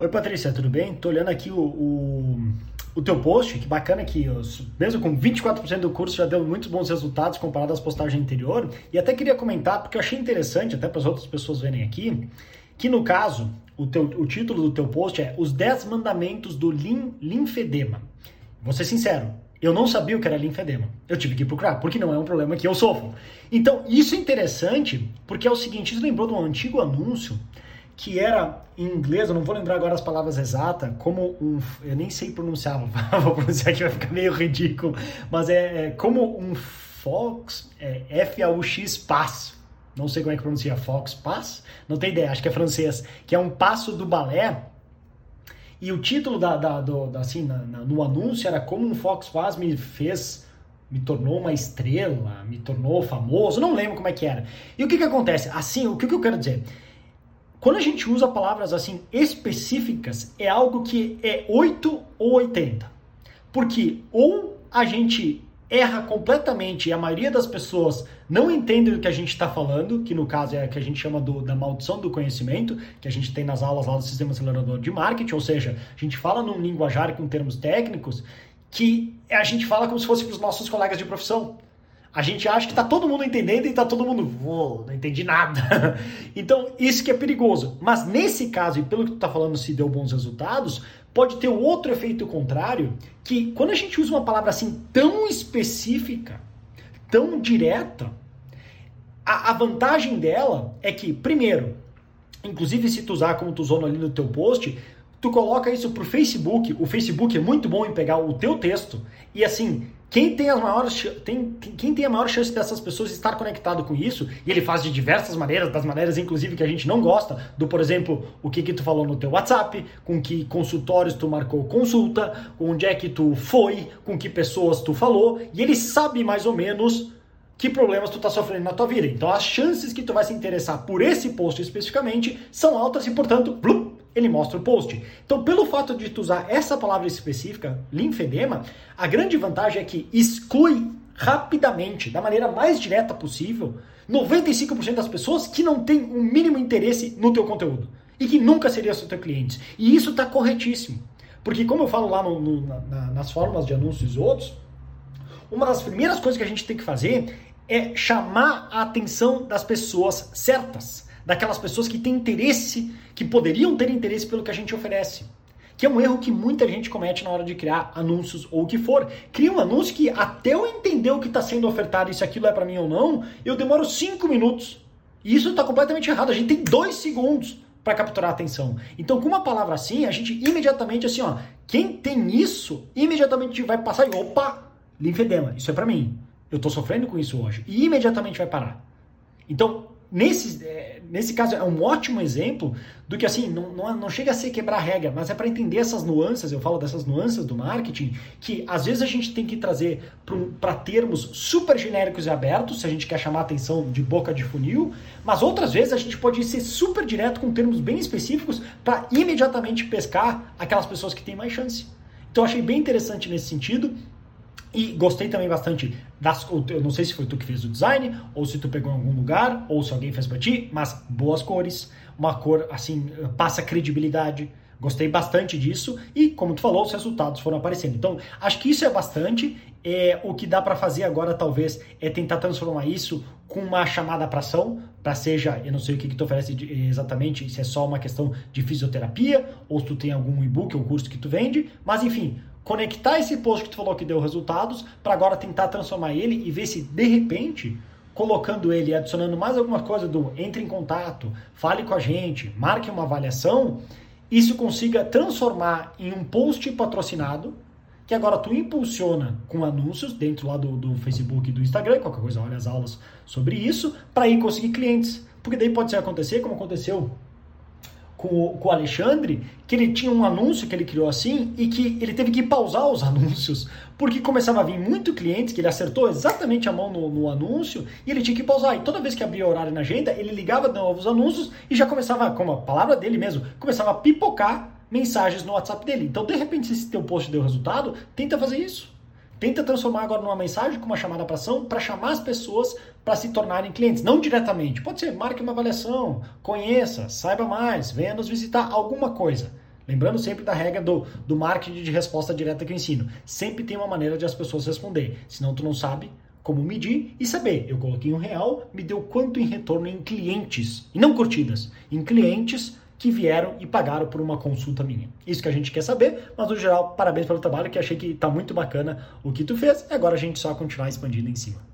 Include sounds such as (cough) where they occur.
Oi, Patrícia, tudo bem? Tô olhando aqui o, o, o teu post, que bacana que mesmo com 24% do curso já deu muitos bons resultados comparado às postagens anteriores. E até queria comentar, porque eu achei interessante, até para as outras pessoas verem aqui, que no caso, o, teu, o título do teu post é Os 10 Mandamentos do lim, Linfedema. Vou ser sincero, eu não sabia o que era linfedema. Eu tive que procurar, porque não é um problema que eu sofro. Então, isso é interessante, porque é o seguinte, isso lembrou de um antigo anúncio que era em inglês, eu não vou lembrar agora as palavras exatas, como um. Eu nem sei pronunciar, (laughs) vou pronunciar que vai ficar meio ridículo, mas é, é como um Fox, é, F-A-U-X Pass. Não sei como é que pronuncia Fox Pass, não tenho ideia, acho que é francês, que é um passo do balé. E o título da, da, do, da assim, na, na, no anúncio era como um Fox Pass me fez me tornou uma estrela, me tornou famoso, não lembro como é que era. E o que que acontece? Assim, o que, que eu quero dizer? Quando a gente usa palavras assim específicas, é algo que é 8 ou 80. Porque ou a gente erra completamente e a maioria das pessoas não entende o que a gente está falando, que no caso é o que a gente chama do, da maldição do conhecimento, que a gente tem nas aulas lá do Sistema Acelerador de Marketing, ou seja, a gente fala num linguajar com termos técnicos que a gente fala como se fosse para os nossos colegas de profissão. A gente acha que está todo mundo entendendo e está todo mundo, oh, não entendi nada. (laughs) então, isso que é perigoso. Mas nesse caso, e pelo que tu está falando, se deu bons resultados, pode ter um outro efeito contrário, que quando a gente usa uma palavra assim tão específica, tão direta, a, a vantagem dela é que, primeiro, inclusive se tu usar como tu usou ali no teu post, tu coloca isso pro Facebook, o Facebook é muito bom em pegar o teu texto e assim, quem tem, as maiores, tem, quem tem a maior chance dessas pessoas estar conectado com isso, e ele faz de diversas maneiras, das maneiras inclusive que a gente não gosta, do por exemplo, o que que tu falou no teu WhatsApp, com que consultórios tu marcou consulta, onde é que tu foi, com que pessoas tu falou, e ele sabe mais ou menos que problemas tu tá sofrendo na tua vida. Então as chances que tu vai se interessar por esse post especificamente são altas e, portanto, blum, ele mostra o post. Então, pelo fato de tu usar essa palavra específica, linfedema, a grande vantagem é que exclui rapidamente, da maneira mais direta possível, 95% das pessoas que não têm o um mínimo interesse no teu conteúdo e que nunca seriam seus teus clientes. E isso está corretíssimo. Porque como eu falo lá no, no, na, nas formas de anúncios outros, uma das primeiras coisas que a gente tem que fazer é chamar a atenção das pessoas certas daquelas pessoas que têm interesse, que poderiam ter interesse pelo que a gente oferece. Que é um erro que muita gente comete na hora de criar anúncios ou o que for. Cria um anúncio que até eu entender o que está sendo ofertado e se aquilo é para mim ou não, eu demoro cinco minutos. E isso está completamente errado. A gente tem dois segundos para capturar a atenção. Então, com uma palavra assim, a gente imediatamente assim, ó, quem tem isso, imediatamente vai passar e opa, linfedema, isso é para mim. Eu estou sofrendo com isso hoje. E imediatamente vai parar. Então, nesse, é, nesse caso é um ótimo exemplo do que assim, não, não, não chega a ser quebrar regra, mas é para entender essas nuances, eu falo dessas nuances do marketing, que às vezes a gente tem que trazer para termos super genéricos e abertos, se a gente quer chamar atenção de boca de funil, mas outras vezes a gente pode ser super direto com termos bem específicos para imediatamente pescar aquelas pessoas que têm mais chance. Então achei bem interessante nesse sentido. E gostei também bastante das. Eu não sei se foi tu que fez o design, ou se tu pegou em algum lugar, ou se alguém fez pra ti, mas boas cores, uma cor assim, passa credibilidade. Gostei bastante disso e, como tu falou, os resultados foram aparecendo. Então, acho que isso é bastante. É, o que dá para fazer agora, talvez, é tentar transformar isso com uma chamada para ação, para seja, eu não sei o que, que tu oferece exatamente, se é só uma questão de fisioterapia, ou se tu tem algum e-book ou curso que tu vende, mas enfim, conectar esse post que tu falou que deu resultados para agora tentar transformar ele e ver se de repente colocando ele, adicionando mais alguma coisa do entre em contato, fale com a gente, marque uma avaliação, isso consiga transformar em um post patrocinado que agora tu impulsiona com anúncios dentro lá do, do Facebook e do Instagram, qualquer coisa, olha as aulas sobre isso, para ir conseguir clientes. Porque daí pode acontecer, como aconteceu com o, com o Alexandre, que ele tinha um anúncio que ele criou assim e que ele teve que pausar os (laughs) anúncios, porque começava a vir muito clientes, que ele acertou exatamente a mão no, no anúncio e ele tinha que pausar. E toda vez que abria horário na agenda, ele ligava de novo os anúncios e já começava, como a palavra dele mesmo, começava a pipocar mensagens no WhatsApp dele. Então, de repente, se teu post deu resultado, tenta fazer isso. Tenta transformar agora numa mensagem com uma chamada para ação para chamar as pessoas para se tornarem clientes. Não diretamente. Pode ser, marque uma avaliação, conheça, saiba mais, venha nos visitar, alguma coisa. Lembrando sempre da regra do, do marketing de resposta direta que eu ensino. Sempre tem uma maneira de as pessoas responder. Senão tu não sabe como medir e saber. Eu coloquei um real, me deu quanto em retorno em clientes, e não curtidas, em clientes que vieram e pagaram por uma consulta minha. Isso que a gente quer saber, mas no geral, parabéns pelo trabalho, que achei que está muito bacana o que tu fez, e agora a gente só continuar expandindo em cima.